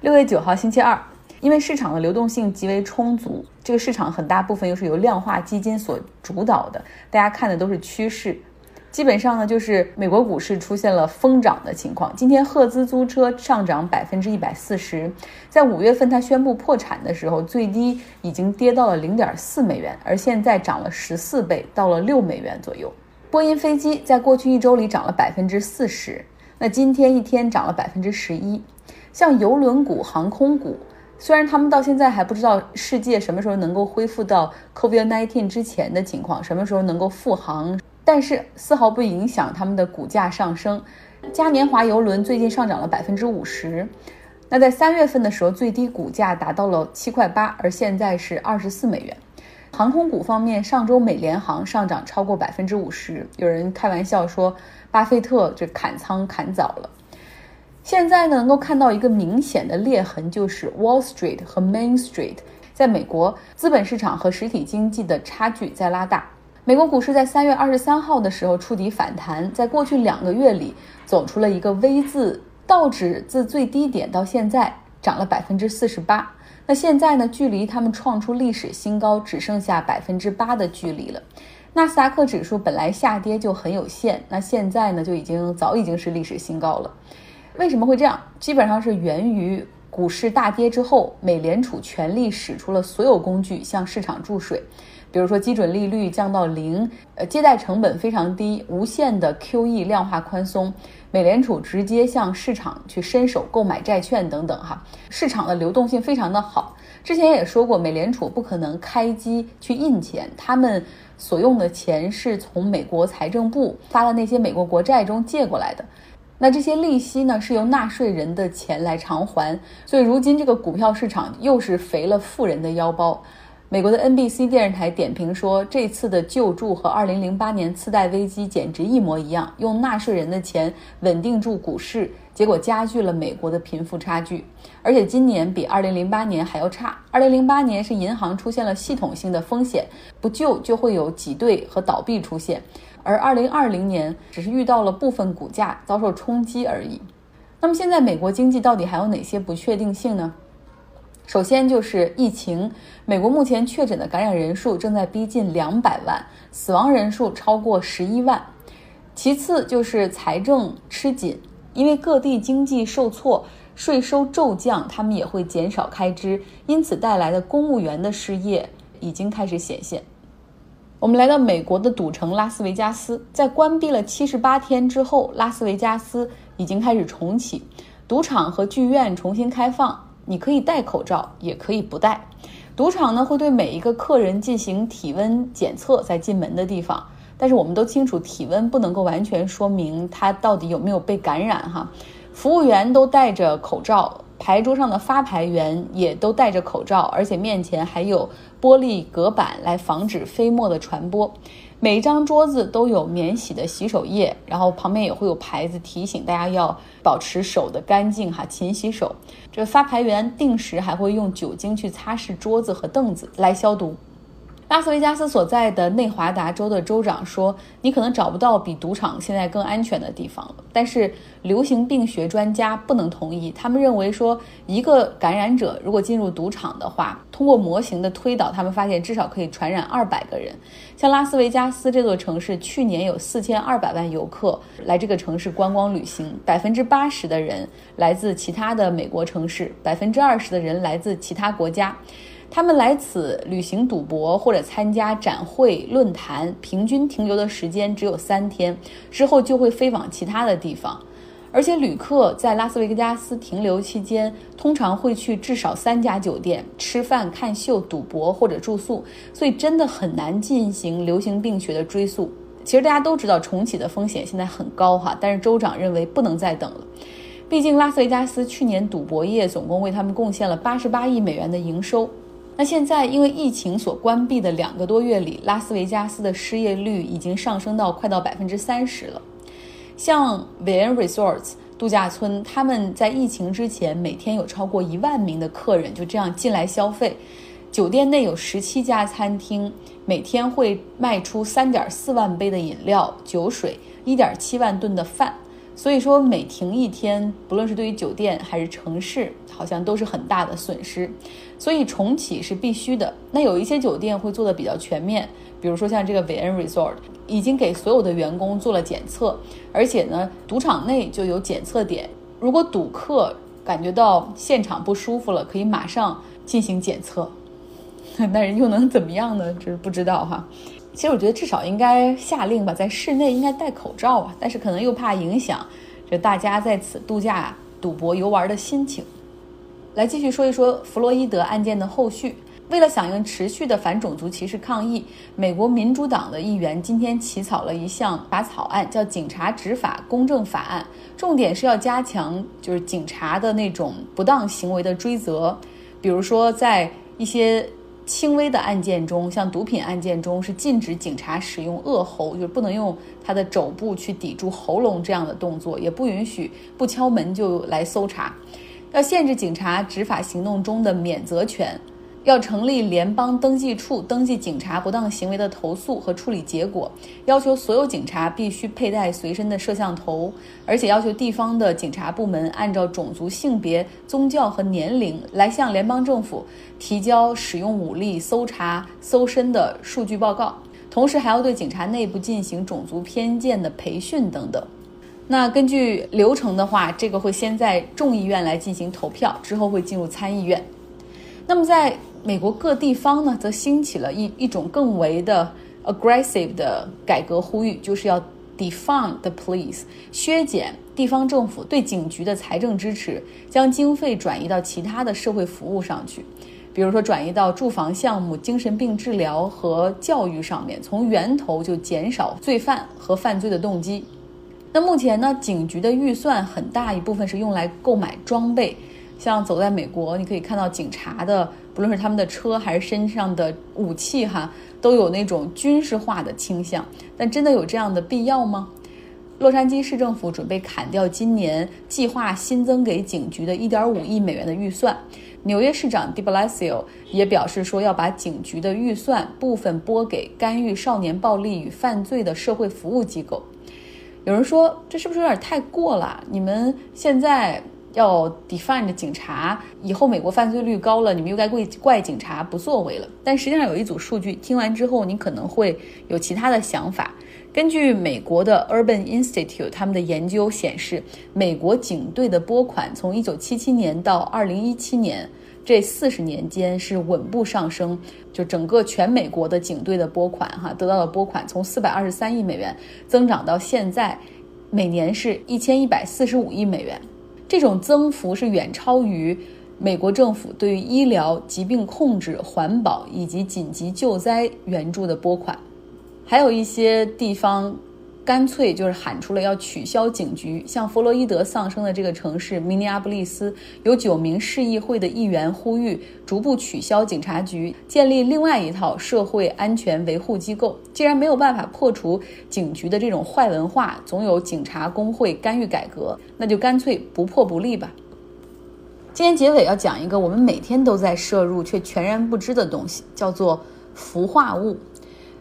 六月九号星期二，因为市场的流动性极为充足，这个市场很大部分又是由量化基金所主导的，大家看的都是趋势。基本上呢，就是美国股市出现了疯涨的情况。今天赫兹租车上涨百分之一百四十，在五月份它宣布破产的时候，最低已经跌到了零点四美元，而现在涨了十四倍，到了六美元左右。波音飞机在过去一周里涨了百分之四十，那今天一天涨了百分之十一。像邮轮股、航空股，虽然他们到现在还不知道世界什么时候能够恢复到 COVID-19 之前的情况，什么时候能够复航。但是丝毫不影响他们的股价上升。嘉年华邮轮最近上涨了百分之五十，那在三月份的时候最低股价达到了七块八，而现在是二十四美元。航空股方面，上周美联航上涨超过百分之五十，有人开玩笑说巴菲特这砍仓砍早了。现在呢，能够看到一个明显的裂痕，就是 Wall Street 和 Main Street 在美国资本市场和实体经济的差距在拉大。美国股市在三月二十三号的时候触底反弹，在过去两个月里走出了一个 V 字，道指自最低点到现在涨了百分之四十八。那现在呢，距离他们创出历史新高只剩下百分之八的距离了。纳斯达克指数本来下跌就很有限，那现在呢就已经早已经是历史新高了。为什么会这样？基本上是源于股市大跌之后，美联储全力使出了所有工具向市场注水。比如说基准利率降到零，呃，借贷成本非常低，无限的 QE 量化宽松，美联储直接向市场去伸手购买债券等等，哈，市场的流动性非常的好。之前也说过，美联储不可能开机去印钱，他们所用的钱是从美国财政部发的那些美国国债中借过来的，那这些利息呢是由纳税人的钱来偿还，所以如今这个股票市场又是肥了富人的腰包。美国的 NBC 电视台点评说，这次的救助和2008年次贷危机简直一模一样，用纳税人的钱稳定住股市，结果加剧了美国的贫富差距。而且今年比2008年还要差。2008年是银行出现了系统性的风险，不救就会有挤兑和倒闭出现，而2020年只是遇到了部分股价遭受冲击而已。那么现在美国经济到底还有哪些不确定性呢？首先就是疫情，美国目前确诊的感染人数正在逼近两百万，死亡人数超过十一万。其次就是财政吃紧，因为各地经济受挫，税收骤降，他们也会减少开支，因此带来的公务员的失业已经开始显现。我们来到美国的赌城拉斯维加斯，在关闭了七十八天之后，拉斯维加斯已经开始重启，赌场和剧院重新开放。你可以戴口罩，也可以不戴。赌场呢会对每一个客人进行体温检测，在进门的地方。但是我们都清楚，体温不能够完全说明他到底有没有被感染哈。服务员都戴着口罩，牌桌上的发牌员也都戴着口罩，而且面前还有玻璃隔板来防止飞沫的传播。每张桌子都有免洗的洗手液，然后旁边也会有牌子提醒大家要保持手的干净哈，勤洗手。这发牌员定时还会用酒精去擦拭桌子和凳子来消毒。拉斯维加斯所在的内华达州的州长说：“你可能找不到比赌场现在更安全的地方了。”但是流行病学专家不能同意，他们认为说，一个感染者如果进入赌场的话，通过模型的推导，他们发现至少可以传染二百个人。像拉斯维加斯这座城市，去年有四千二百万游客来这个城市观光旅行，百分之八十的人来自其他的美国城市，百分之二十的人来自其他国家。他们来此旅行、赌博或者参加展会、论坛，平均停留的时间只有三天，之后就会飞往其他的地方。而且旅客在拉斯维加斯停留期间，通常会去至少三家酒店吃饭、看秀、赌博或者住宿，所以真的很难进行流行病学的追溯。其实大家都知道重启的风险现在很高哈，但是州长认为不能再等了，毕竟拉斯维加斯去年赌博业总共为他们贡献了八十八亿美元的营收。那现在因为疫情所关闭的两个多月里，拉斯维加斯的失业率已经上升到快到百分之三十了。像 Van Resorts 度假村，他们在疫情之前每天有超过一万名的客人就这样进来消费。酒店内有十七家餐厅，每天会卖出三点四万杯的饮料、酒水，一点七万吨的饭。所以说每停一天，不论是对于酒店还是城市，好像都是很大的损失。所以重启是必须的。那有一些酒店会做的比较全面，比如说像这个韦恩 Resort，已经给所有的员工做了检测，而且呢，赌场内就有检测点。如果赌客感觉到现场不舒服了，可以马上进行检测。那人又能怎么样呢？这是不知道哈。其实我觉得至少应该下令吧，在室内应该戴口罩啊，但是可能又怕影响这大家在此度假、赌博、游玩的心情。来继续说一说弗洛伊德案件的后续。为了响应持续的反种族歧视抗议，美国民主党的议员今天起草了一项法草案，叫《警察执法公正法案》，重点是要加强就是警察的那种不当行为的追责，比如说在一些。轻微的案件中，像毒品案件中，是禁止警察使用扼喉，就是不能用他的肘部去抵住喉咙这样的动作，也不允许不敲门就来搜查，要限制警察执法行动中的免责权。要成立联邦登记处，登记警察不当行为的投诉和处理结果，要求所有警察必须佩戴随身的摄像头，而且要求地方的警察部门按照种族、性别、宗教和年龄来向联邦政府提交使用武力搜查、搜身的数据报告，同时还要对警察内部进行种族偏见的培训等等。那根据流程的话，这个会先在众议院来进行投票，之后会进入参议院。那么在美国各地方呢，则兴起了一一种更为的 aggressive 的改革呼吁，就是要 defund the police，削减地方政府对警局的财政支持，将经费转移到其他的社会服务上去，比如说转移到住房项目、精神病治疗和教育上面，从源头就减少罪犯和犯罪的动机。那目前呢，警局的预算很大一部分是用来购买装备。像走在美国，你可以看到警察的，不论是他们的车还是身上的武器，哈，都有那种军事化的倾向。但真的有这样的必要吗？洛杉矶市政府准备砍掉今年计划新增给警局的一点五亿美元的预算。纽约市长 De Blasio 也表示说，要把警局的预算部分拨给干预少年暴力与犯罪的社会服务机构。有人说，这是不是有点太过了？你们现在。要 define 警察，以后美国犯罪率高了，你们又该怪怪警察不作为了。但实际上有一组数据，听完之后你可能会有其他的想法。根据美国的 Urban Institute 他们的研究显示，美国警队的拨款从1977年到2017年这四十年间是稳步上升，就整个全美国的警队的拨款哈得到的拨款从423亿美元增长到现在每年是一千一百四十五亿美元。这种增幅是远超于美国政府对于医疗、疾病控制、环保以及紧急救灾援助的拨款，还有一些地方。干脆就是喊出了要取消警局，像弗洛伊德丧生的这个城市明尼阿布利斯，有九名市议会的议员呼吁逐步取消警察局，建立另外一套社会安全维护机构。既然没有办法破除警局的这种坏文化，总有警察工会干预改革，那就干脆不破不立吧。今天结尾要讲一个我们每天都在摄入却全然不知的东西，叫做氟化物，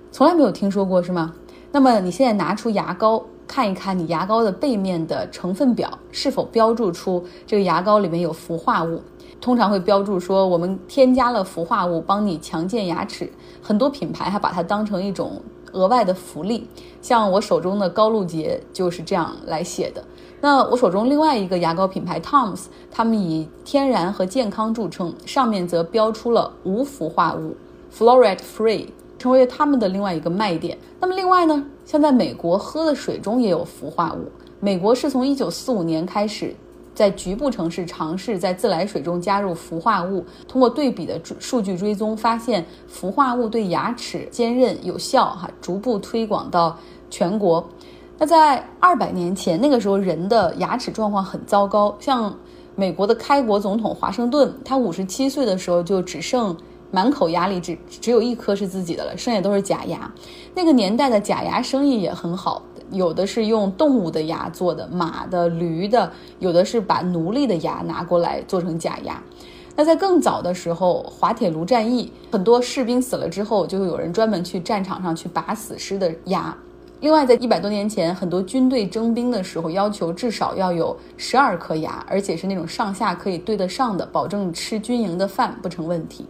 从来没有听说过是吗？那么你现在拿出牙膏看一看，你牙膏的背面的成分表是否标注出这个牙膏里面有氟化物？通常会标注说我们添加了氟化物，帮你强健牙齿。很多品牌还把它当成一种额外的福利，像我手中的高露洁就是这样来写的。那我手中另外一个牙膏品牌 Tom's，他们以天然和健康著称，上面则标出了无氟化物 （fluoride free）。成为他们的另外一个卖点。那么，另外呢，像在美国喝的水中也有氟化物。美国是从1945年开始，在局部城市尝试在自来水中加入氟化物。通过对比的数据追踪，发现氟化物对牙齿坚韧有效，哈，逐步推广到全国。那在200年前，那个时候人的牙齿状况很糟糕。像美国的开国总统华盛顿，他57岁的时候就只剩。满口牙里只只有一颗是自己的了，剩下都是假牙。那个年代的假牙生意也很好，有的是用动物的牙做的，马的、驴的，有的是把奴隶的牙拿过来做成假牙。那在更早的时候，滑铁卢战役，很多士兵死了之后，就会有人专门去战场上去拔死尸的牙。另外，在一百多年前，很多军队征兵的时候要求至少要有十二颗牙，而且是那种上下可以对得上的，保证吃军营的饭不成问题。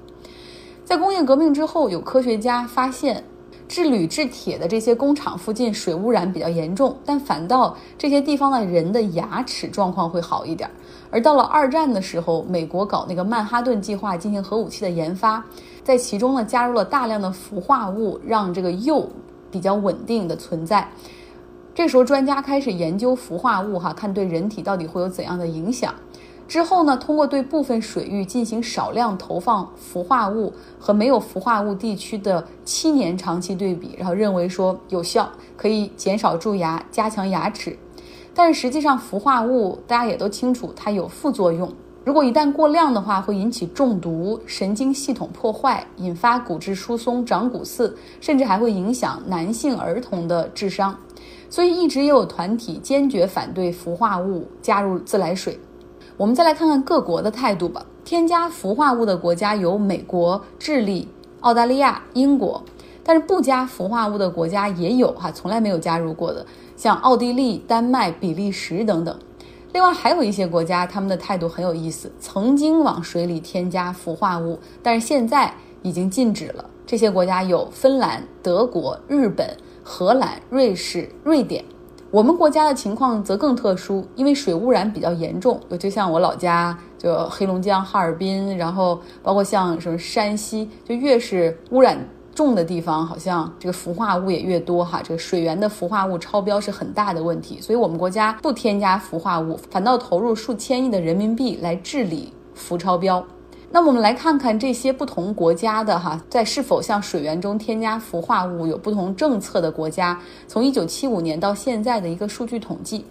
在工业革命之后，有科学家发现，制铝制铁的这些工厂附近水污染比较严重，但反倒这些地方的人的牙齿状况会好一点。而到了二战的时候，美国搞那个曼哈顿计划进行核武器的研发，在其中呢加入了大量的氟化物，让这个铀。比较稳定的存在，这时候专家开始研究氟化物，哈，看对人体到底会有怎样的影响。之后呢，通过对部分水域进行少量投放氟化物和没有氟化物地区的七年长期对比，然后认为说有效，可以减少蛀牙，加强牙齿。但实际上，氟化物大家也都清楚，它有副作用。如果一旦过量的话，会引起中毒、神经系统破坏，引发骨质疏松、长骨刺，甚至还会影响男性儿童的智商。所以一直也有团体坚决反对氟化物加入自来水。我们再来看看各国的态度吧。添加氟化物的国家有美国、智利、澳大利亚、英国，但是不加氟化物的国家也有哈，从来没有加入过的，像奥地利、丹麦、比利时等等。另外还有一些国家，他们的态度很有意思，曾经往水里添加氟化物，但是现在已经禁止了。这些国家有芬兰、德国、日本、荷兰、瑞士、瑞典。我们国家的情况则更特殊，因为水污染比较严重，就像我老家就黑龙江哈尔滨，然后包括像什么山西，就越是污染。重的地方好像这个氟化物也越多哈，这个水源的氟化物超标是很大的问题，所以我们国家不添加氟化物，反倒投入数千亿的人民币来治理氟超标。那我们来看看这些不同国家的哈，在是否向水源中添加氟化物有不同政策的国家，从一九七五年到现在的一个数据统计，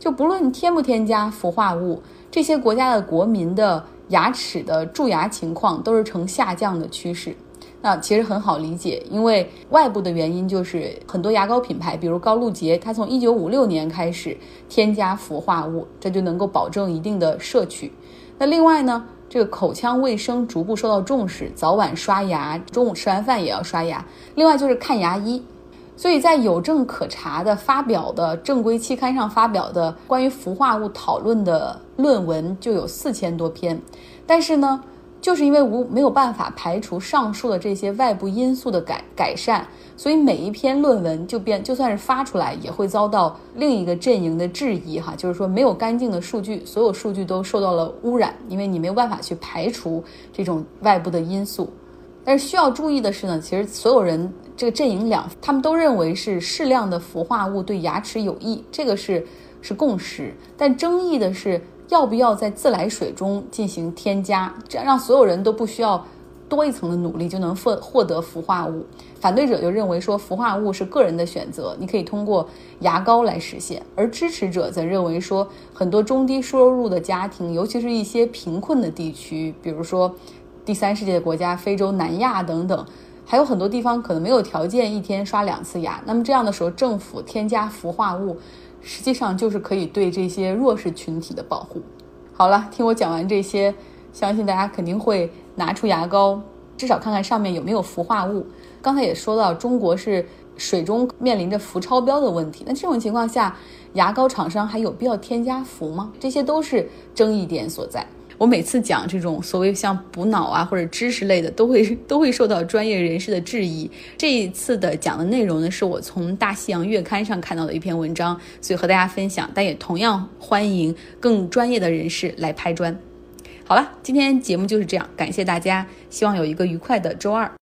就不论添不添加氟化物，这些国家的国民的牙齿的蛀牙情况都是呈下降的趋势。那其实很好理解，因为外部的原因就是很多牙膏品牌，比如高露洁，它从一九五六年开始添加氟化物，这就能够保证一定的摄取。那另外呢，这个口腔卫生逐步受到重视，早晚刷牙，中午吃完饭也要刷牙。另外就是看牙医，所以在有证可查的发表的正规期刊上发表的关于氟化物讨论的论文就有四千多篇，但是呢。就是因为无没有办法排除上述的这些外部因素的改改善，所以每一篇论文就变，就算是发出来，也会遭到另一个阵营的质疑哈。就是说没有干净的数据，所有数据都受到了污染，因为你没有办法去排除这种外部的因素。但是需要注意的是呢，其实所有人这个阵营两，他们都认为是适量的氟化物对牙齿有益，这个是是共识。但争议的是。要不要在自来水中进行添加，这样让所有人都不需要多一层的努力就能获获得氟化物？反对者就认为说氟化物是个人的选择，你可以通过牙膏来实现；而支持者则认为说，很多中低收入的家庭，尤其是一些贫困的地区，比如说第三世界的国家、非洲、南亚等等，还有很多地方可能没有条件一天刷两次牙。那么这样的时候，政府添加氟化物。实际上就是可以对这些弱势群体的保护。好了，听我讲完这些，相信大家肯定会拿出牙膏，至少看看上面有没有氟化物。刚才也说到，中国是水中面临着氟超标的问题，那这种情况下，牙膏厂商还有必要添加氟吗？这些都是争议点所在。我每次讲这种所谓像补脑啊或者知识类的，都会都会受到专业人士的质疑。这一次的讲的内容呢，是我从《大西洋月刊》上看到的一篇文章，所以和大家分享。但也同样欢迎更专业的人士来拍砖。好了，今天节目就是这样，感谢大家，希望有一个愉快的周二。